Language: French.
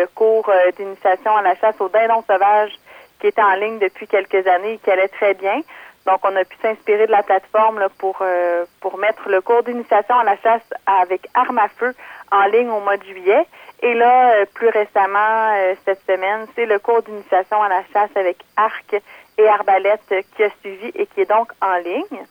le cours euh, d'initiation à la chasse au dindon sauvage qui était en ligne depuis quelques années et qui allait très bien. Donc, on a pu s'inspirer de la plateforme pour euh, pour mettre le cours d'initiation à la chasse avec arme à feu en ligne au mois de juillet. Et là, euh, plus récemment, cette semaine, c'est le cours d'initiation à la chasse avec arc et arbalète qui a suivi et qui est donc en ligne.